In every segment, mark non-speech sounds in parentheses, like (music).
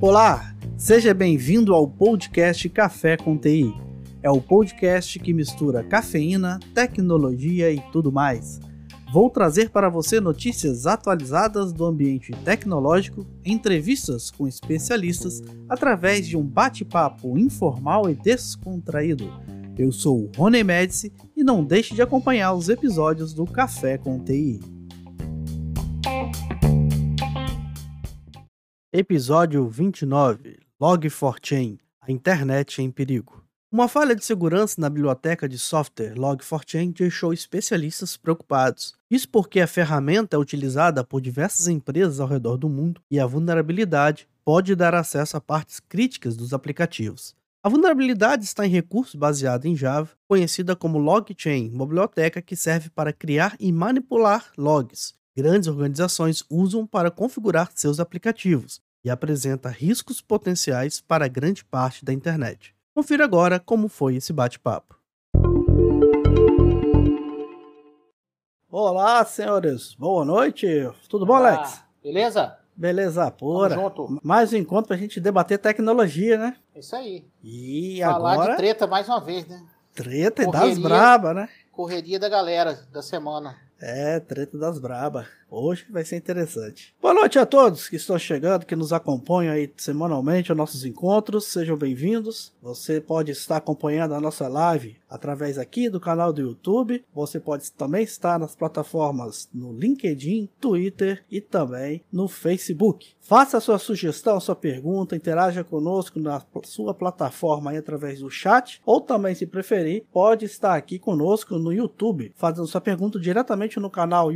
Olá, seja bem-vindo ao podcast Café com TI. É o podcast que mistura cafeína, tecnologia e tudo mais. Vou trazer para você notícias atualizadas do ambiente tecnológico, entrevistas com especialistas, através de um bate-papo informal e descontraído. Eu sou o Rony Médici e não deixe de acompanhar os episódios do Café com TI. Episódio 29 Log4chain A internet em perigo. Uma falha de segurança na biblioteca de software Log4chain deixou especialistas preocupados. Isso porque a ferramenta é utilizada por diversas empresas ao redor do mundo e a vulnerabilidade pode dar acesso a partes críticas dos aplicativos. A vulnerabilidade está em recurso baseado em Java, conhecida como LogChain, uma biblioteca que serve para criar e manipular logs. Grandes organizações usam para configurar seus aplicativos e apresenta riscos potenciais para grande parte da internet. Confira agora como foi esse bate-papo. Olá, senhores. Boa noite. Tudo bom, Olá. Alex? Beleza? Beleza pura. Tamo junto. Mais um encontro pra gente debater tecnologia, né? Isso aí. E Falar agora, de treta mais uma vez, né? treta e das Correria. braba, né? Correria da galera da semana. É, treta das braba. Hoje vai ser interessante. Boa noite a todos que estão chegando, que nos acompanham aí semanalmente aos nossos encontros. Sejam bem-vindos. Você pode estar acompanhando a nossa live através aqui do canal do YouTube. Você pode também estar nas plataformas no LinkedIn, Twitter e também no Facebook. Faça sua sugestão, sua pergunta, interaja conosco na sua plataforma aí através do chat, ou também, se preferir, pode estar aqui conosco no YouTube, fazendo sua pergunta diretamente no canal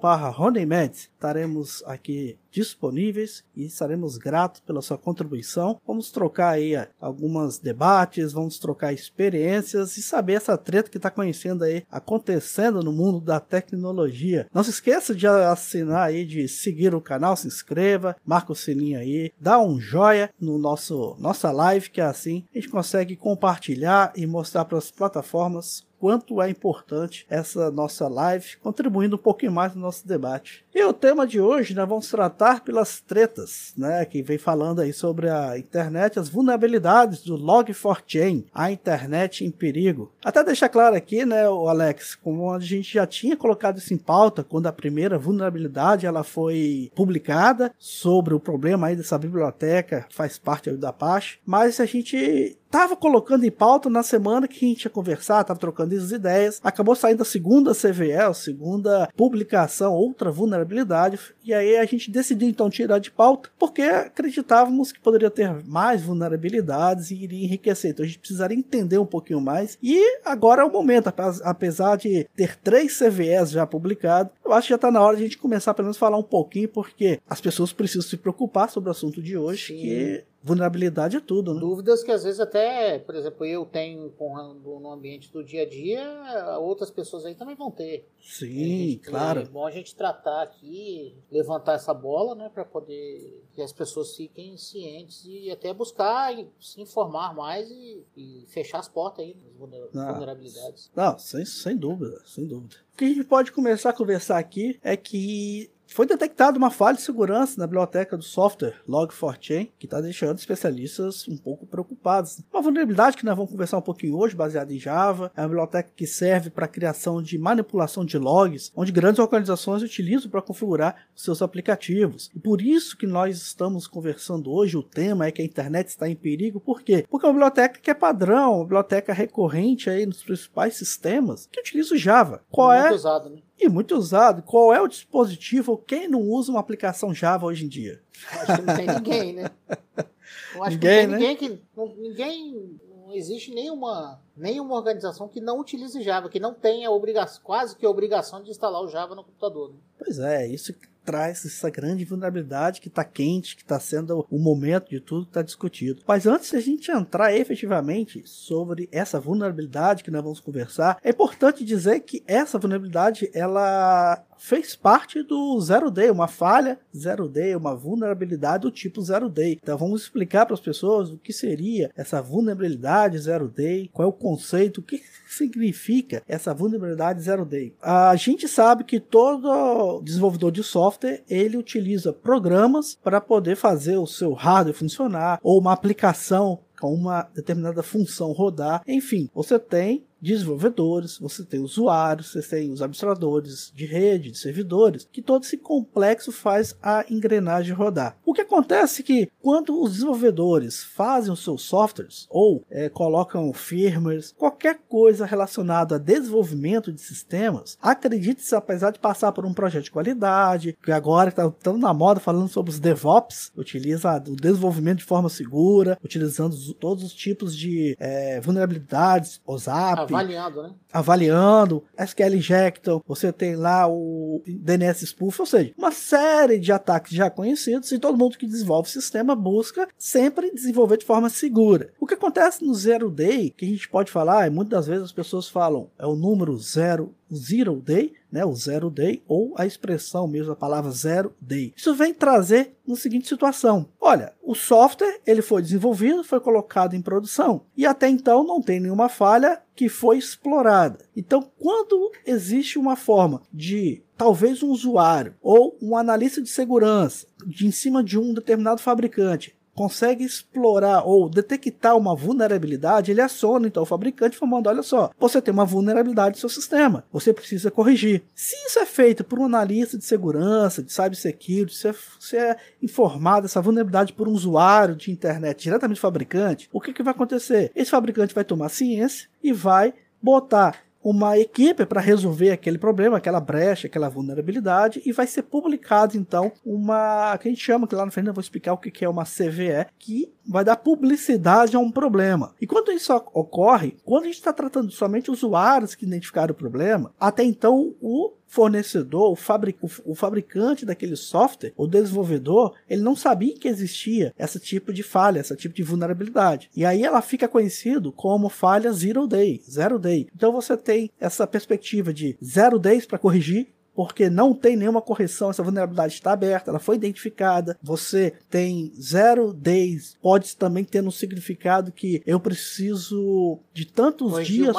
youtube.com.br Estaremos aqui disponíveis e estaremos gratos pela sua contribuição. Vamos trocar aí eh, alguns debates, vamos trocar experiências e saber essa treta que está conhecendo aí acontecendo no mundo da tecnologia. Não se esqueça de assinar aí, de seguir o canal, se inscreva, marca o sininho aí, dá um joia no nosso nossa live que assim a gente consegue compartilhar e mostrar para as plataformas quanto é importante essa nossa live, contribuindo um pouquinho mais no nosso debate. E o tema de hoje nós vamos tratar pelas tretas, né, que vem falando aí sobre a internet, as vulnerabilidades do Log4chain, a internet em perigo. Até deixar claro aqui, né, o Alex, como a gente já tinha colocado isso em pauta quando a primeira vulnerabilidade ela foi publicada sobre o problema aí dessa biblioteca, faz parte da Apache, mas a gente tava colocando em pauta na semana que a gente ia conversar, tava trocando as ideias. Acabou saindo a segunda CVE, a segunda publicação, outra vulnerabilidade. E aí a gente decidiu então tirar de pauta, porque acreditávamos que poderia ter mais vulnerabilidades e iria enriquecer. Então a gente precisaria entender um pouquinho mais. E agora é o momento, apes- apesar de ter três CVEs já publicados, eu acho que já está na hora de a gente começar pelo menos a falar um pouquinho, porque as pessoas precisam se preocupar sobre o assunto de hoje, Sim. que vulnerabilidade é tudo, né? Dúvidas que às vezes até, por exemplo, eu tenho com- no ambiente do dia a dia, outras pessoas aí também vão ter. Sim, claro. É bom a gente tratar aqui, levantar essa bola, né, para poder que as pessoas fiquem cientes e até buscar e se informar mais e, e fechar as portas aí das vulner- Ah. vulnerabilidades. Não, sem, sem dúvida, sem dúvida. O que a gente pode começar a conversar aqui é que foi detectada uma falha de segurança na biblioteca do software Log4chain, que está deixando especialistas um pouco preocupados. Uma vulnerabilidade que nós vamos conversar um pouquinho hoje, baseada em Java, é uma biblioteca que serve para a criação de manipulação de logs, onde grandes organizações utilizam para configurar seus aplicativos. E por isso que nós estamos conversando hoje, o tema é que a internet está em perigo, por quê? Porque é uma biblioteca que é padrão, uma biblioteca recorrente aí nos principais sistemas que utiliza o Java. Qual Muito é usado, né? E muito usado. Qual é o dispositivo? Quem não usa uma aplicação Java hoje em dia? Acho que não tem ninguém, né? (laughs) Eu acho Ninguém, que né? não tem ninguém que. não- Ninguém. Não existe nenhuma, nenhuma organização que não utilize Java, que não tenha obrigação, quase que obrigação de instalar o Java no computador. Né? Pois é, isso que traz essa grande vulnerabilidade que está quente, que está sendo o momento de tudo que está discutido. Mas antes de a gente entrar efetivamente sobre essa vulnerabilidade que nós vamos conversar, é importante dizer que essa vulnerabilidade ela fez parte do Zero Day, uma falha Zero Day, uma vulnerabilidade do tipo Zero Day. Então vamos explicar para as pessoas o que seria essa vulnerabilidade Zero Day, qual é o conceito, o que (laughs) significa essa vulnerabilidade Zero Day. A gente sabe que todo desenvolvedor de software ele utiliza programas para poder fazer o seu hardware funcionar ou uma aplicação com uma determinada função rodar. Enfim, você tem desenvolvedores, você tem usuários, você tem os administradores de rede, de servidores, que todo esse complexo faz a engrenagem rodar. O que acontece é que quando os desenvolvedores fazem os seus softwares ou é, colocam firmwares, qualquer coisa relacionada a desenvolvimento de sistemas, acredite-se, apesar de passar por um projeto de qualidade, que agora está tão na moda falando sobre os DevOps, utiliza o desenvolvimento de forma segura, utilizando todos os tipos de é, vulnerabilidades, OSAP, Avaliando, né? Avaliando, SQL Injector, você tem lá o DNS Spoof, ou seja, uma série de ataques já conhecidos e todo mundo que desenvolve sistema busca sempre desenvolver de forma segura. O que acontece no Zero Day, que a gente pode falar, e muitas das vezes as pessoas falam, é o número zero zero day, né, o zero day, ou a expressão mesmo, a palavra zero day. Isso vem trazer na seguinte situação: olha, o software ele foi desenvolvido, foi colocado em produção e até então não tem nenhuma falha que foi explorada. Então, quando existe uma forma de talvez um usuário ou um analista de segurança de em cima de um determinado fabricante consegue explorar ou detectar uma vulnerabilidade, ele aciona então o fabricante falando: olha só, você tem uma vulnerabilidade no seu sistema, você precisa corrigir. Se isso é feito por um analista de segurança, de cybersecurity, se é, se é informado essa vulnerabilidade por um usuário de internet diretamente do fabricante, o que, que vai acontecer? Esse fabricante vai tomar ciência e vai botar uma equipe para resolver aquele problema, aquela brecha, aquela vulnerabilidade e vai ser publicado então uma que a gente chama que lá no final eu vou explicar o que é uma CVE que vai dar publicidade a um problema. E quando isso ocorre, quando a gente está tratando somente usuários que identificaram o problema, até então o fornecedor, o, fabric, o, fabricante daquele software, o desenvolvedor, ele não sabia que existia esse tipo de falha, esse tipo de vulnerabilidade. E aí ela fica conhecido como falha zero day, zero day. Então você tem essa perspectiva de zero days para corrigir, porque não tem nenhuma correção, essa vulnerabilidade está aberta, ela foi identificada. Você tem zero days, pode também ter um significado que eu preciso de tantos corrigir dias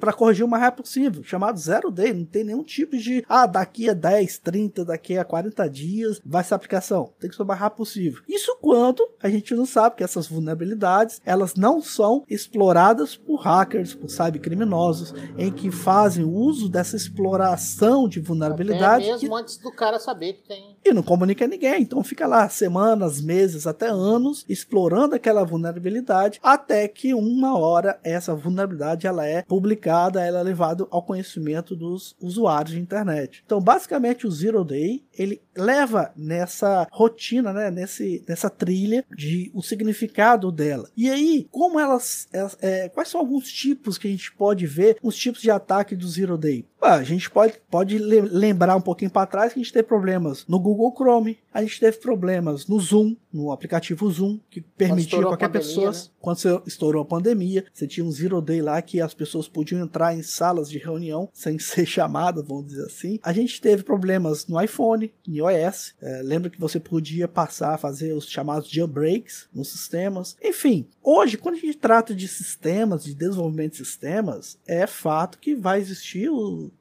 para corrigir o mais rápido possível, chamado zero day, não tem nenhum tipo de ah, daqui a 10, 30, daqui a 40 dias vai ser aplicação, tem que ser o mais rápido possível. Isso quando a gente não sabe que essas vulnerabilidades, elas não são exploradas por hackers, por cybercriminosos, em que fazem uso dessa exploração de vulnerabilidades vulnerabilidade. Até mesmo que... antes do cara saber que tem. E não comunica a ninguém. Então fica lá semanas, meses, até anos, explorando aquela vulnerabilidade, até que uma hora essa vulnerabilidade ela é publicada, ela é levada ao conhecimento dos usuários de internet. Então, basicamente, o Zero Day ele leva nessa rotina, né, nesse, nessa trilha de o significado dela. E aí, como elas, elas é, quais são alguns tipos que a gente pode ver, os tipos de ataque do Zero Day? A gente pode, pode lembrar um pouquinho para trás que a gente teve problemas no Google Chrome, a gente teve problemas no Zoom, no aplicativo Zoom, que permitia qualquer pessoa, né? quando você estourou a pandemia, você tinha um zero day lá que as pessoas podiam entrar em salas de reunião sem (laughs) ser chamadas, vamos dizer assim. A gente teve problemas no iPhone, em iOS. É, lembra que você podia passar a fazer os chamados jailbreaks nos sistemas. Enfim, hoje, quando a gente trata de sistemas, de desenvolvimento de sistemas, é fato que vai existir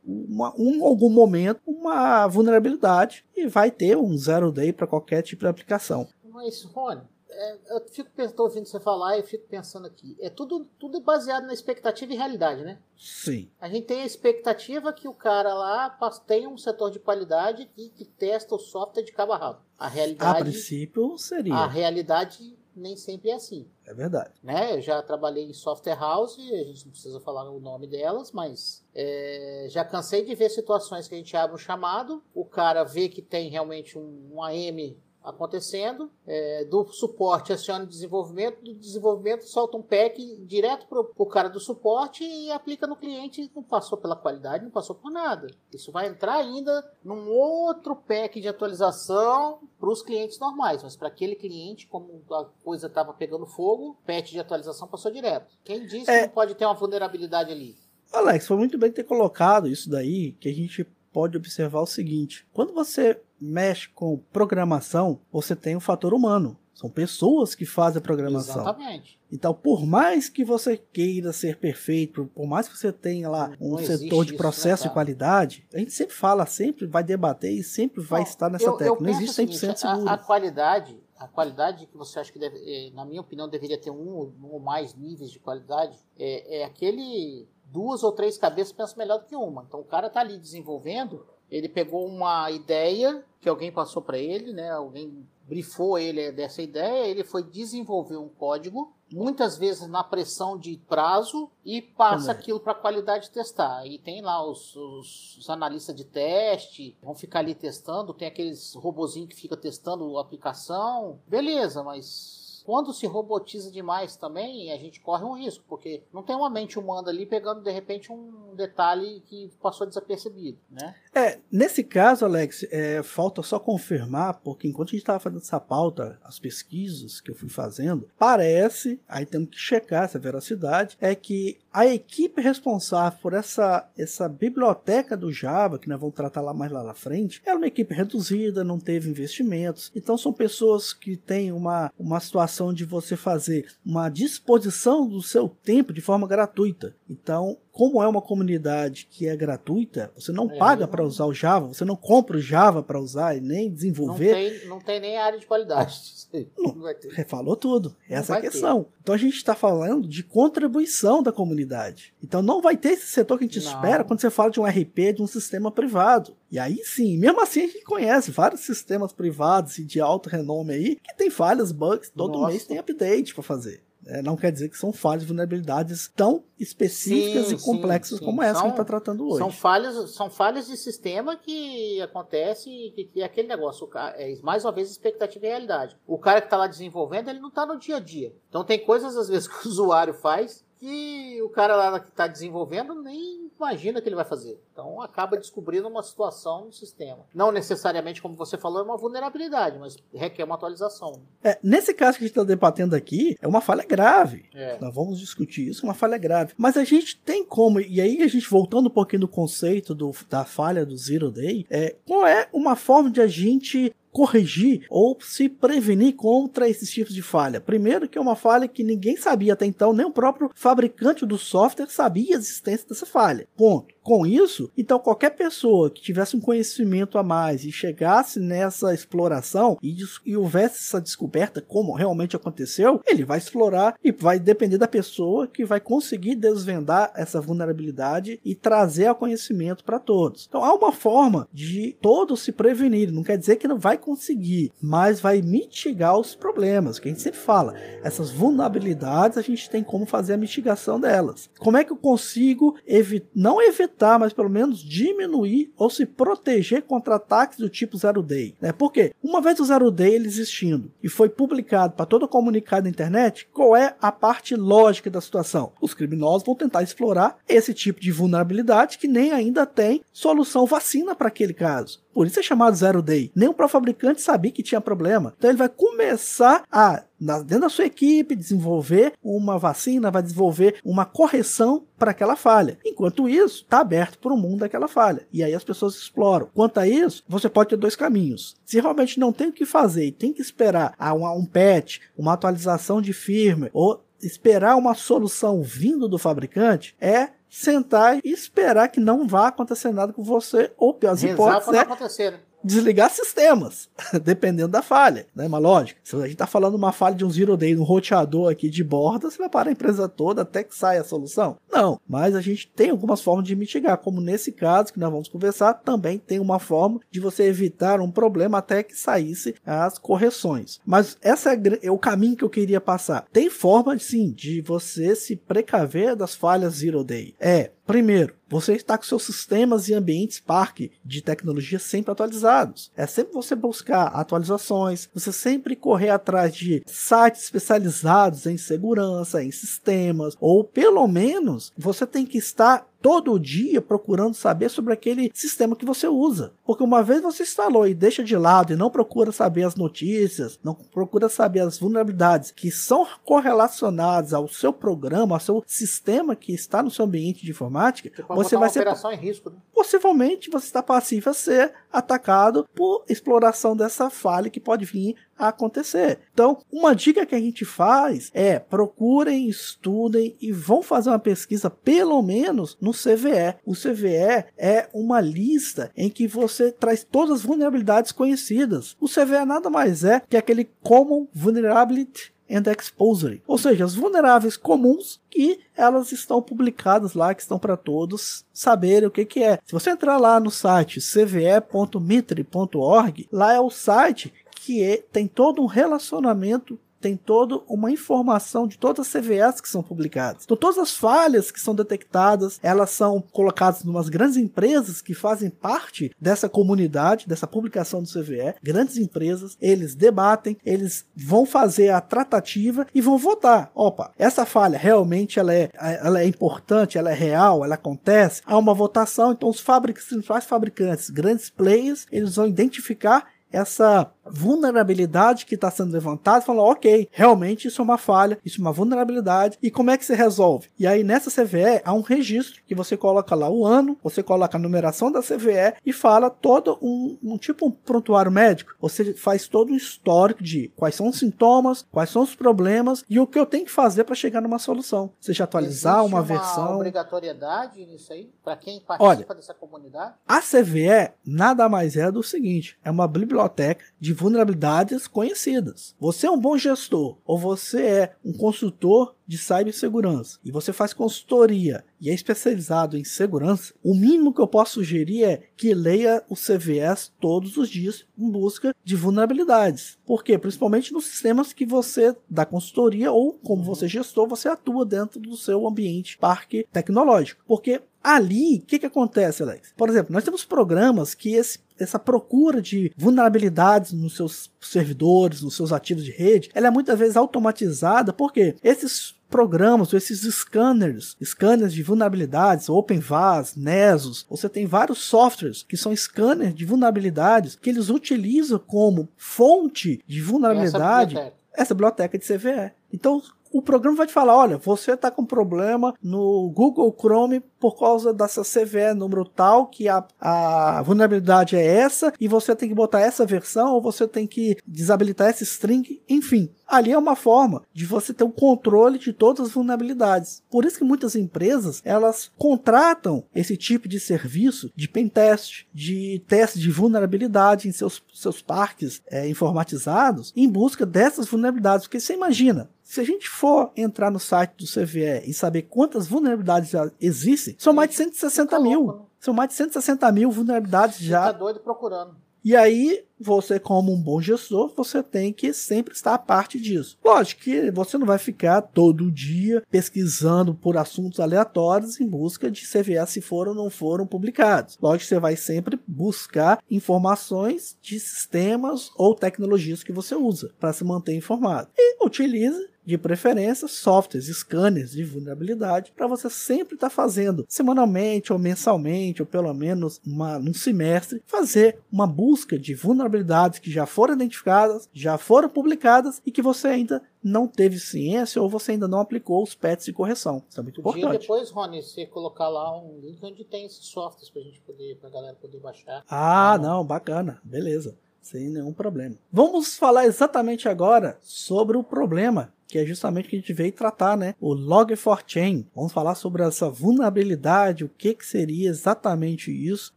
uma, um algum momento uma vulnerabilidade e vai ter um zero day para qualquer tipo de aplicação. Mas, Rony, é, eu fico tô ouvindo você falar e fico pensando aqui. É tudo, tudo baseado na expectativa e realidade, né? Sim. A gente tem a expectativa que o cara lá tem um setor de qualidade e que testa o software de cabo a rabo. A realidade. A princípio seria. A realidade nem sempre é assim. É verdade. Né? Eu já trabalhei em software house, a gente não precisa falar o nome delas, mas é, já cansei de ver situações que a gente abre um chamado, o cara vê que tem realmente um, um AM acontecendo, é, do suporte aciona o desenvolvimento, do desenvolvimento solta um pack direto para o cara do suporte e aplica no cliente, não passou pela qualidade, não passou por nada. Isso vai entrar ainda num outro pack de atualização para os clientes normais, mas para aquele cliente, como a coisa estava pegando fogo, patch de atualização passou direto. Quem disse é... que não pode ter uma vulnerabilidade ali? Alex, foi muito bem ter colocado isso daí, que a gente pode observar o seguinte: quando você mexe com programação, você tem um fator humano. São pessoas que fazem a programação. Exatamente. Então, por mais que você queira ser perfeito, por mais que você tenha lá um Não setor de isso, processo né, de qualidade, a gente sempre fala, sempre vai debater e sempre vai Bom, estar nessa eu- técnica. eu Não existe o 100% seguinte, a- seguro. A, qualidade, a qualidade que você acha que deve, eh, na minha opinião, deveria ter um ou- um ou mais níveis de qualidade, é, é aquele duas ou três cabeças pensam melhor do que uma. Então o cara tá ali desenvolvendo, ele pegou uma ideia que alguém passou para ele, né? Alguém brifou ele dessa ideia, ele foi desenvolver um código, muitas vezes na pressão de prazo e passa Também. aquilo para a qualidade testar. E tem lá os, os- os analistas de teste, vão ficar ali testando, tem aqueles robozinhos que fica testando a aplicação. Beleza, mas quando se robotiza demais também, a gente corre um risco, porque não tem uma mente humana ali pegando de repente um detalhe que passou desapercebido, né? É, nesse caso, Alex, é, falta só confirmar, porque enquanto a gente estava fazendo essa pauta, as pesquisas que eu fui fazendo, parece, aí temos que checar essa veracidade, é que a equipe responsável por essa, essa biblioteca do Java, que nós vamos tratar lá mais lá na frente, era uma equipe reduzida, não teve investimentos. Então são pessoas que têm uma, uma situação de você fazer uma disposição do seu tempo de forma gratuita. Então, como é uma comunidade que é gratuita, você não É, paga não- para usar o Java, você não compra o Java para usar e nem Não desenvolver. tem, não tem nem área de qualidade. (laughs) Não. Não vai ter. Falou tudo. Essa é a vai ter. questão. Então a gente está falando de contribuição da comunidade. Então não vai ter esse setor que a gente Não. espera quando você fala de um RP de um sistema privado. E aí sim, mesmo assim a gente conhece vários sistemas privados e de alto renome aí que tem falhas, bugs, todo Nossa. mês tem update para fazer. É, não quer dizer que são falhas, vulnerabilidades tão específicas Sim, e complexas sim, como sim. essa que a São- gente está tratando hoje. São falhas, são falhas de sistema que acontece e que, que é aquele negócio, é mais uma vez expectativa e realidade. O cara que está lá desenvolvendo, ele não está no dia a dia. Então tem coisas às vezes (laughs) que o usuário faz que o cara lá que está desenvolvendo nem imagina que ele vai fazer. Então acaba descobrindo uma situação no sistema. Não necessariamente, como você falou, é uma vulnerabilidade, mas requer uma atualização. É, nesse caso que a gente está debatendo aqui, é uma falha grave. É. Nós vamos discutir isso, uma falha grave. Mas a gente tem como, e aí a gente voltando um pouquinho no conceito do- da falha do Zero Day, é, qual é uma forma de a gente corrigir ou se prevenir contra esses tipos de falha. Primeiro que é uma falha que ninguém sabia até então, nem o próprio fabricante do software sabia a existência dessa falha. Ponto. Com isso, então qualquer pessoa que tivesse um conhecimento a mais e chegasse nessa exploração e, e houvesse essa descoberta como realmente aconteceu, ele vai explorar e vai depender da pessoa que vai conseguir desvendar essa vulnerabilidade e trazer ao conhecimento para todos. Então há uma forma de todos se prevenir. Não quer dizer que não vai conseguir, mas vai mitigar os problemas. Que a gente sempre fala, essas vulnerabilidades a gente tem como fazer a mitigação delas. Como é que eu consigo evi não evitar, mas pelo menos diminuir ou se proteger contra ataques do tipo zero day? Né? Porque uma vez o zero day ele existindo e foi publicado para todo comunicado na internet, qual é a parte lógica da situação? Os criminosos vão tentar explorar esse tipo de vulnerabilidade que nem ainda tem solução vacina para aquele caso. Por isso é chamado zero day. Nem o próprio fabricante sabia que tinha problema. Então ele vai começar a, na- dentro da sua equipe, desenvolver uma vacina, vai desenvolver uma correção para aquela falha. Enquanto isso, está aberto para o mundo daquela falha. E aí as pessoas exploram. Quanto a isso, você pode ter dois caminhos. Se realmente não tem o que fazer e tem que esperar a uma- um patch, uma atualização de firmware ou esperar uma solução vindo do fabricante, é sentar e esperar que não vá acontecer nada com você, ou pior das Rezar hipóteses, quando é acontecer. né? Desligar sistemas, (laughs) dependendo da falha, né? Mas lógico, se a gente tá falando uma falha de um zero day no roteador aqui de borda, você vai parar a empresa toda até que saia a solução? Não, mas a gente tem algumas formas de mitigar, como nesse caso que nós vamos conversar, também tem uma forma de você evitar um problema até que saísse as correções. Mas essa é é o caminho que eu queria passar. Tem forma, sim, de você se precaver das falhas zero day. É, Primeiro, você está com seus sistemas e ambientes parque de tecnologia sempre atualizados. É sempre você buscar atualizações, você sempre correr atrás de sites especializados em segurança, em sistemas, ou pelo menos você tem que estar todo dia procurando saber sobre aquele sistema que você usa. Porque uma vez você instalou e deixa de lado e não procura saber as notícias, não procura saber as vulnerabilidades que são correlacionadas ao seu programa, ao seu sistema que está no seu ambiente de informática, você vai ser operação em risco. Né? Possivelmente você está passivo a ser atacado por exploração dessa falha que pode vir acontecer. Então, uma dica que a gente faz é procurem, estudem e vão fazer uma pesquisa pelo menos no CVE. O CVE é uma lista em que você traz todas as vulnerabilidades conhecidas. O CVE nada mais é que aquele Common Vulnerability and Exposure, ou seja, as vulneráveis comuns que elas estão publicadas lá, que estão para todos saberem o que, que é. Se você entrar lá no site cve.mitre.org, lá é o site que é, tem todo um relacionamento tem toda uma informação de todas as CVS que são publicadas. Então, todas as falhas que são detectadas, elas são colocadas em umas grandes empresas que fazem parte dessa comunidade, dessa publicação do CVE, grandes empresas, eles debatem, eles vão fazer a tratativa e vão votar. Opa, essa falha realmente ela é, ela é importante, ela é real, ela acontece. Há uma votação, então os fabricantes, principais fabricantes, grandes players, eles vão identificar essa vulnerabilidade que está sendo levantada, falando, ok, realmente isso é uma falha, isso é uma vulnerabilidade, e como é que se resolve? E aí nessa CVE há um registro que você coloca lá o ano, você coloca a numeração da CVE e fala todo um, um tipo um prontuário médico. Você faz todo um histórico de quais são os sintomas, quais são os problemas e o que eu tenho que fazer para chegar numa solução. Seja atualizar Existe uma, uma versão. obrigatoriedade nisso aí para quem participa Olha, dessa comunidade? A CVE nada mais é do seguinte: é uma biblioteca de vulnerabilidades conhecidas. Você é um bom gestor ou você é um consultor de cibersegurança e você faz consultoria e é especializado em segurança, o mínimo que eu posso sugerir é que leia o CVS todos os dias em busca de vulnerabilidades. Por quê? Principalmente nos sistemas que você dá consultoria ou como você gestor, você atua dentro do seu ambiente parque tecnológico. Porque ali, o que, que acontece, Alex? Por exemplo, nós temos programas que esse essa procura de vulnerabilidades nos seus servidores, nos seus ativos de rede, ela é muitas vezes automatizada, porque esses programas, esses scanners, scanners de vulnerabilidades, OpenVAS, Nesos, você tem vários softwares que são scanners de vulnerabilidades que eles utilizam como fonte de vulnerabilidade essa biblioteca, essa biblioteca de CVE. Então, o programa vai te falar: olha, você está com problema no Google Chrome por causa dessa CVE número tal, que a, a vulnerabilidade é essa, e você tem que botar essa versão, ou você tem que desabilitar essa string, enfim. Ali é uma forma de você ter o um controle de todas as vulnerabilidades. Por isso que muitas empresas, elas contratam esse tipo de serviço de pentest, de teste de vulnerabilidade em seus, seus parques é, informatizados, em busca dessas vulnerabilidades. Porque você imagina, se a gente for entrar no site do CVE e saber quantas vulnerabilidades já existem, são mais de 160 tá mil. São mais de 160 mil vulnerabilidades já. Tá doido procurando. E aí, você, como um bom gestor, você tem que sempre estar a parte disso. Lógico que você não vai ficar todo dia pesquisando por assuntos aleatórios em busca de CVS se foram ou não foram publicados. Lógico que você vai sempre buscar informações de sistemas ou tecnologias que você usa para se manter informado. E utilize de preferência, softwares, scanners de vulnerabilidade, para você sempre estar tá fazendo semanalmente ou mensalmente, ou pelo menos uma, num semestre, fazer uma busca de vulnerabilidades que já foram identificadas, já foram publicadas e que você ainda não teve ciência ou você ainda não aplicou os patches de correção. Isso é muito Podia importante. depois, Rony, você colocar lá um link onde tem esses softwares para a gente poder, para a galera poder baixar. Ah, ah, não, bacana, beleza. Sem nenhum problema. Vamos falar exatamente agora sobre o problema que é justamente o que a gente veio tratar, né? O Log4Chain. Vamos falar sobre essa vulnerabilidade, o que, que seria exatamente isso,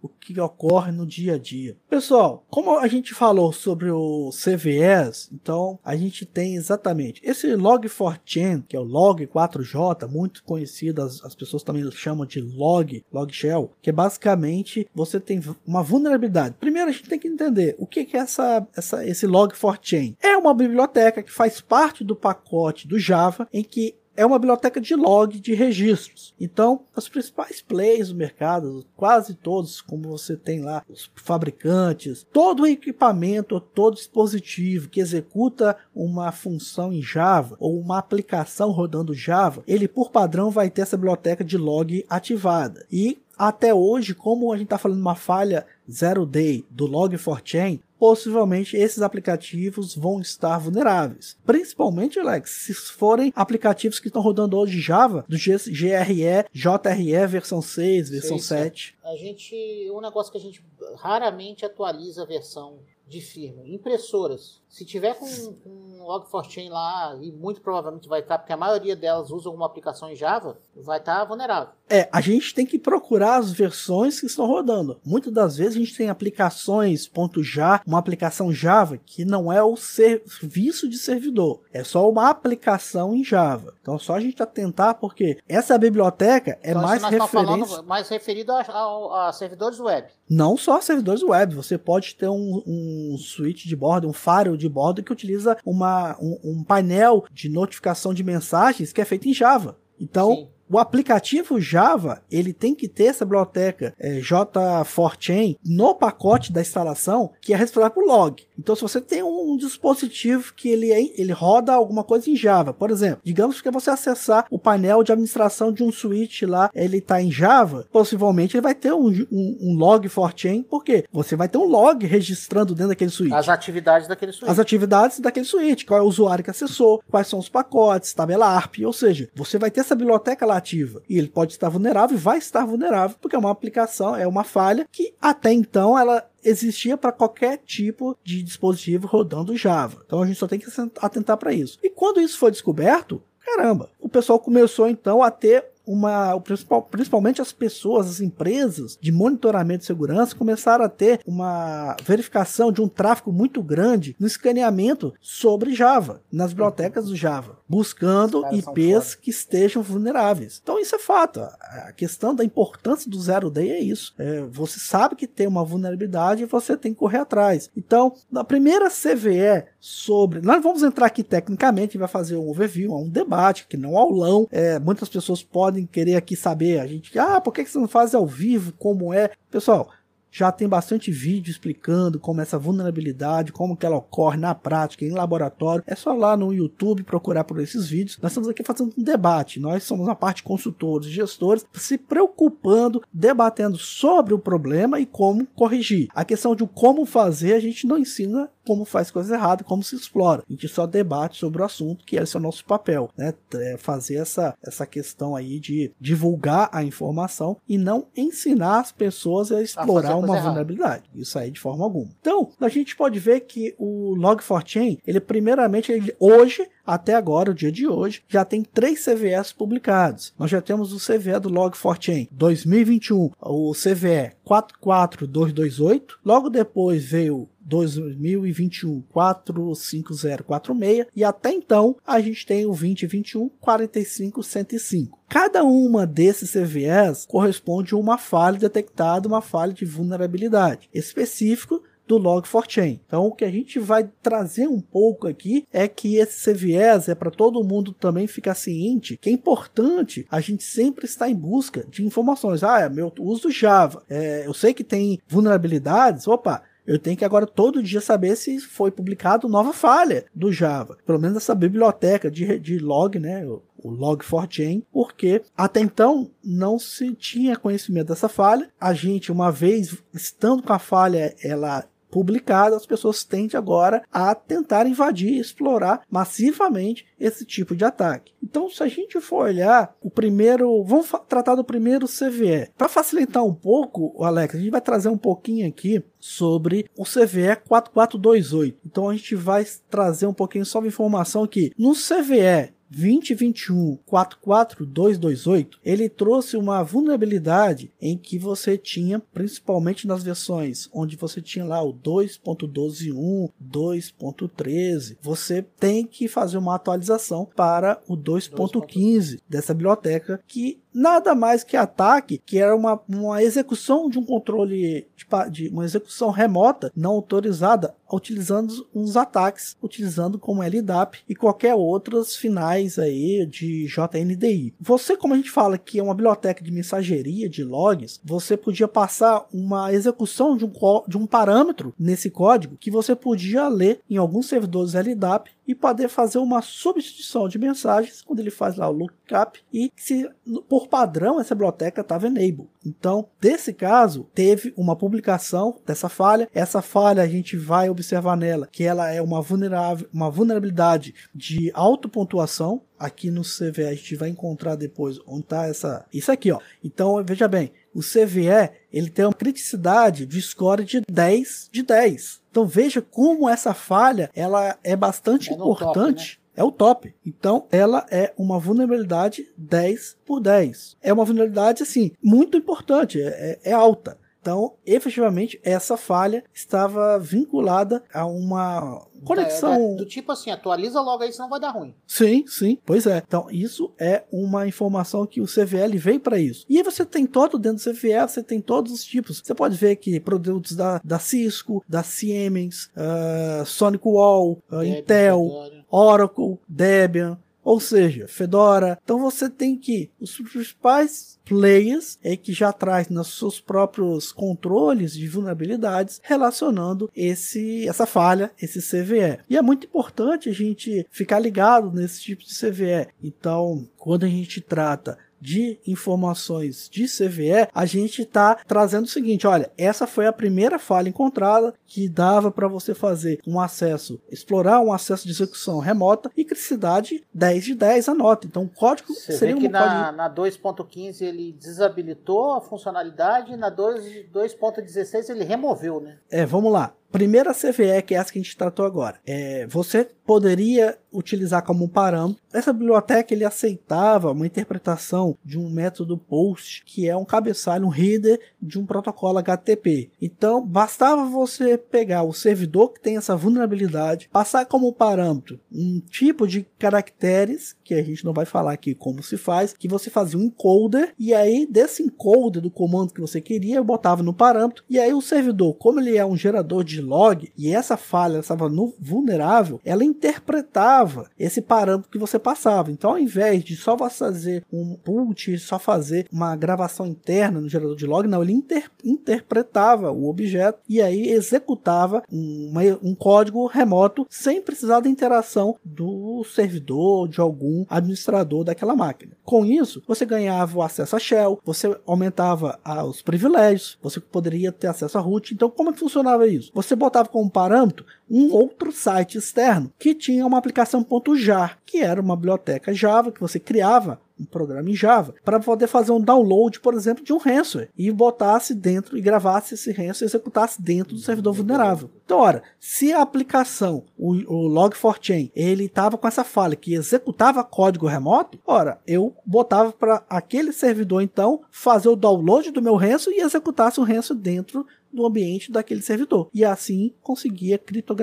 o que ocorre no dia a dia. Pessoal, como a gente falou sobre o CVS, então a gente tem exatamente esse Log4Chain, que é o Log4j, muito conhecido, as, as pessoas também chamam de Log, Log Shell, que é basicamente você tem uma vulnerabilidade. Primeiro a gente tem que entender o que, que é essa, essa, esse Log4Chain. É uma biblioteca que faz parte do pacote do Java em que é uma biblioteca de log de registros. Então, os principais players do mercado, quase todos, como você tem lá, os fabricantes, todo equipamento, todo dispositivo que executa uma função em Java ou uma aplicação rodando Java, ele por padrão vai ter essa biblioteca de log ativada. E até hoje, como a gente está falando uma falha zero day do Log4j, possivelmente esses aplicativos vão estar vulneráveis. Principalmente, Alex, se forem aplicativos que estão rodando hoje Java, do GRE, JRE versão 6, versão Sim, 7. A gente, um negócio que a gente raramente atualiza a versão de firma. Impressoras. Se tiver com, com Log4j lá, e muito provavelmente vai estar, porque a maioria delas usa alguma aplicação em Java, vai estar vulnerável. É, a gente tem que procurar as versões que estão rodando. Muitas das vezes a gente tem aplicações .jar, uma aplicação Java, que não é o serviço de servidor, é só uma aplicação em Java. Então só a gente atentar, porque essa biblioteca é então, mais referência... mais referido a, a, a, servidores web. Não só servidores web, você pode ter um, um switch de bordo, um firewall de bordo que utiliza uma, um, um painel de notificação de mensagens que é feito em Java. Então, Sim. O aplicativo Java, ele tem que ter essa biblioteca é, J4Chain no pacote da instalação, que é responsável por log. Então, se você tem um, um dispositivo que ele, é, ele roda alguma coisa em Java, por exemplo, digamos que você acessar o painel de administração de um switch lá, ele está em Java, possivelmente ele vai ter um, um, um log 4chain, porque você vai ter um log registrando dentro daquele switch. As atividades daquele switch. As atividades daquele switch, qual é o usuário que acessou, quais são os pacotes, tabela ARP, ou seja, você vai ter essa biblioteca lá ativa. E ele pode estar vulnerável e vai estar vulnerável, porque é uma aplicação, é uma falha que até então ela existia para qualquer tipo de dispositivo rodando Java. Então a gente só tem que atentar para isso. E quando isso foi descoberto, caramba, o pessoal começou então a ter uma, principalmente as pessoas, as empresas de monitoramento de segurança começaram a ter uma verificação de um tráfego muito grande no escaneamento sobre Java, nas bibliotecas do Java, buscando IPs que estejam vulneráveis. Então isso é fato. A questão da importância do zero day é isso. É, você sabe que tem uma vulnerabilidade e você tem que correr atrás. Então, na primeira CVE sobre, nós vamos entrar aqui tecnicamente, vai fazer um overview, um debate, que não aulão. É, muitas pessoas podem podem querer aqui saber. A gente, ah, por que você não faz ao vivo? Como é? Pessoal, já tem bastante vídeo explicando como essa vulnerabilidade, como que ela ocorre na prática, em laboratório. É só lá no YouTube procurar por esses vídeos. Nós estamos aqui fazendo um debate. Nós somos a parte consultores gestores, se preocupando, debatendo sobre o problema e como corrigir. A questão de como fazer, a gente não ensina como faz coisa errada, como se explora. A gente só debate sobre o assunto, que esse é o nosso papel, né? É fazer essa, essa questão aí de divulgar a informação e não ensinar as pessoas a explorar a uma vulnerabilidade. Errada. Isso aí de forma alguma. Então, a gente pode ver que o Log4j, ele primeiramente, ele, hoje, até agora, o dia de hoje, já tem três CVEs publicados. Nós já temos o CVE do Log4j 2021, o CVE 44228. Logo depois veio 2021 45046 e até então a gente tem o 2021 45105. Cada uma desses CVEs corresponde a uma falha detectada, uma falha de vulnerabilidade específico do Log4Chain. Então, o que a gente vai trazer um pouco aqui é que esse CVS é para todo mundo também ficar ciente que é importante a gente sempre estar em busca de informações. Ah, é meu uso Java. É, eu sei que tem vulnerabilidades. Opa, eu tenho que agora todo dia saber se foi publicado nova falha do Java. Pelo menos essa biblioteca de, de log, né? o Log4j, porque até então não se tinha conhecimento dessa falha. A gente, uma vez estando com a falha, ela publicada, as pessoas tendem agora a tentar invadir e explorar massivamente esse tipo de ataque. Então, se a gente for olhar o primeiro, vamos tratar do primeiro CVE. Para facilitar um pouco, Alex, a gente vai trazer um pouquinho aqui sobre o CVE 4428. Então, a gente vai trazer um pouquinho só de informação aqui. No CVE 2021 44228, ele trouxe uma vulnerabilidade em que você tinha, principalmente nas versões onde você tinha lá o 2.12.1, 2.13, você tem que fazer uma atualização para o 2.15 dessa biblioteca que nada mais que ataque, que era uma, uma execução de um controle, de, de uma execução remota não autorizada, utilizando uns ataques, utilizando como LDAP e qualquer outros finais aí de JNDI. Você, como a gente fala que é uma biblioteca de mensageria de logs, você podia passar uma execução de um, de um parâmetro nesse código que você podia ler em alguns servidores LDAP e poder fazer uma substituição de mensagens quando ele faz lá o lookup e se por padrão essa biblioteca estava enable. Então, desse caso, teve uma publicação dessa falha. Essa falha a gente vai observar nela que ela é uma, vulnerável, uma vulnerabilidade de autopontuação. Aqui no CVE a gente vai encontrar depois onde está essa. Isso aqui, ó. Então, veja bem, o CVE ele tem uma criticidade de score de 10 de 10. Então veja como essa falha ela é bastante é importante. Top, né? É o top. Então, ela é uma vulnerabilidade 10 por 10. É uma vulnerabilidade, assim, muito importante, é, é, é alta. Então, efetivamente, essa falha estava vinculada a uma conexão. É, é, do tipo assim, atualiza logo aí, senão vai dar ruim. Sim, sim, pois é. Então, isso é uma informação que o CVL veio para isso. E aí você tem todo dentro do CVL, você tem todos os tipos. Você pode ver que produtos da, da Cisco, da Siemens, uh, Sonic Wall, uh, Intel, Oracle, Debian. Ou seja, Fedora. Então você tem que os principais players é que já traz nos seus próprios controles de vulnerabilidades relacionando esse essa falha, esse CVE. E é muito importante a gente ficar ligado nesse tipo de CVE. Então, quando a gente trata de informações de CVE, a gente está trazendo o seguinte: olha, essa foi a primeira falha encontrada que dava para você fazer um acesso, explorar um acesso de execução remota e criticidade 10 de 10 a nota. Então, o código você seria vê que um na, código... na 2.15 ele desabilitou a funcionalidade, na 2.16 ele removeu, né? É, vamos lá. Primeira CVE, que é essa que a gente tratou agora. É, você poderia utilizar como um parâmetro. Essa biblioteca ele aceitava uma interpretação de um método POST, que é um cabeçalho, um header de um protocolo HTTP. Então, bastava você pegar o servidor que tem essa vulnerabilidade, passar como parâmetro um tipo de caracteres, que a gente não vai falar aqui como se faz, que você fazia um encoder, e aí desse encoder do comando que você queria, botava no parâmetro, e aí o servidor, como ele é um gerador de log, e essa falha estava vulnerável, ela interpretava esse parâmetro que você passava. Então, ao invés de só fazer um put, só fazer uma gravação interna no gerador de log, não, ele inter interpretava o objeto e aí executava uma, um código remoto sem precisar da interação do servidor, de algum administrador daquela máquina. Com isso, você ganhava o acesso a shell, você aumentava ah, os privilégios, você poderia ter acesso a root. Então, como é funcionava isso? Você botava como parâmetro um outro site externo que tinha uma aplicação .jar, que era uma biblioteca Java que você criava um programa em Java para poder fazer um download, por exemplo, de um ransomware e botasse dentro e gravasse esse ransomware e executasse dentro do servidor vulnerável. Então, ora, se a aplicação, o, o Log4j, ele estava com essa falha que executava código remoto, ora, eu botava para aquele servidor então fazer o download do meu ransomware e executasse o ransomware dentro do ambiente daquele servidor. E assim conseguia criptografar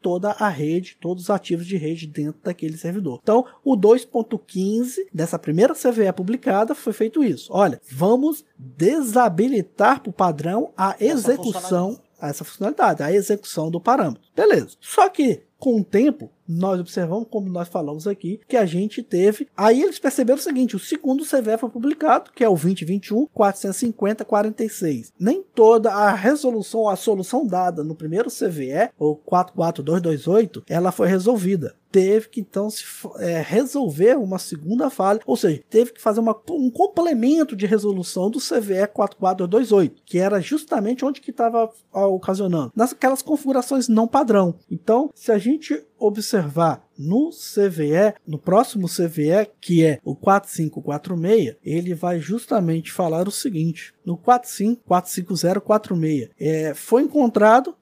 toda a rede, todos os ativos de rede dentro daquele servidor. Então, o 2.15 dessa primeira CVE publicada foi feito isso. Olha, vamos desabilitar por padrão a execução essa funcionalidade, a execução do parâmetro. Beleza. Só que com o tempo, nós observamos, como nós falamos aqui, que a gente teve. Aí eles perceberam o seguinte: o segundo CVE foi publicado, que é o 2021 450 46. Nem toda a resolução, a solução dada no primeiro CVE, o 44228, ela foi resolvida teve que então se, é, resolver uma segunda falha, ou seja, teve que fazer uma, um complemento de resolução do CVE 4428, que era justamente onde que estava ocasionando, naquelas configurações não padrão. Então, se a gente observar no CVE, no próximo CVE, que é o 4546, ele vai justamente falar o seguinte: no 4545046 é, foi encontrado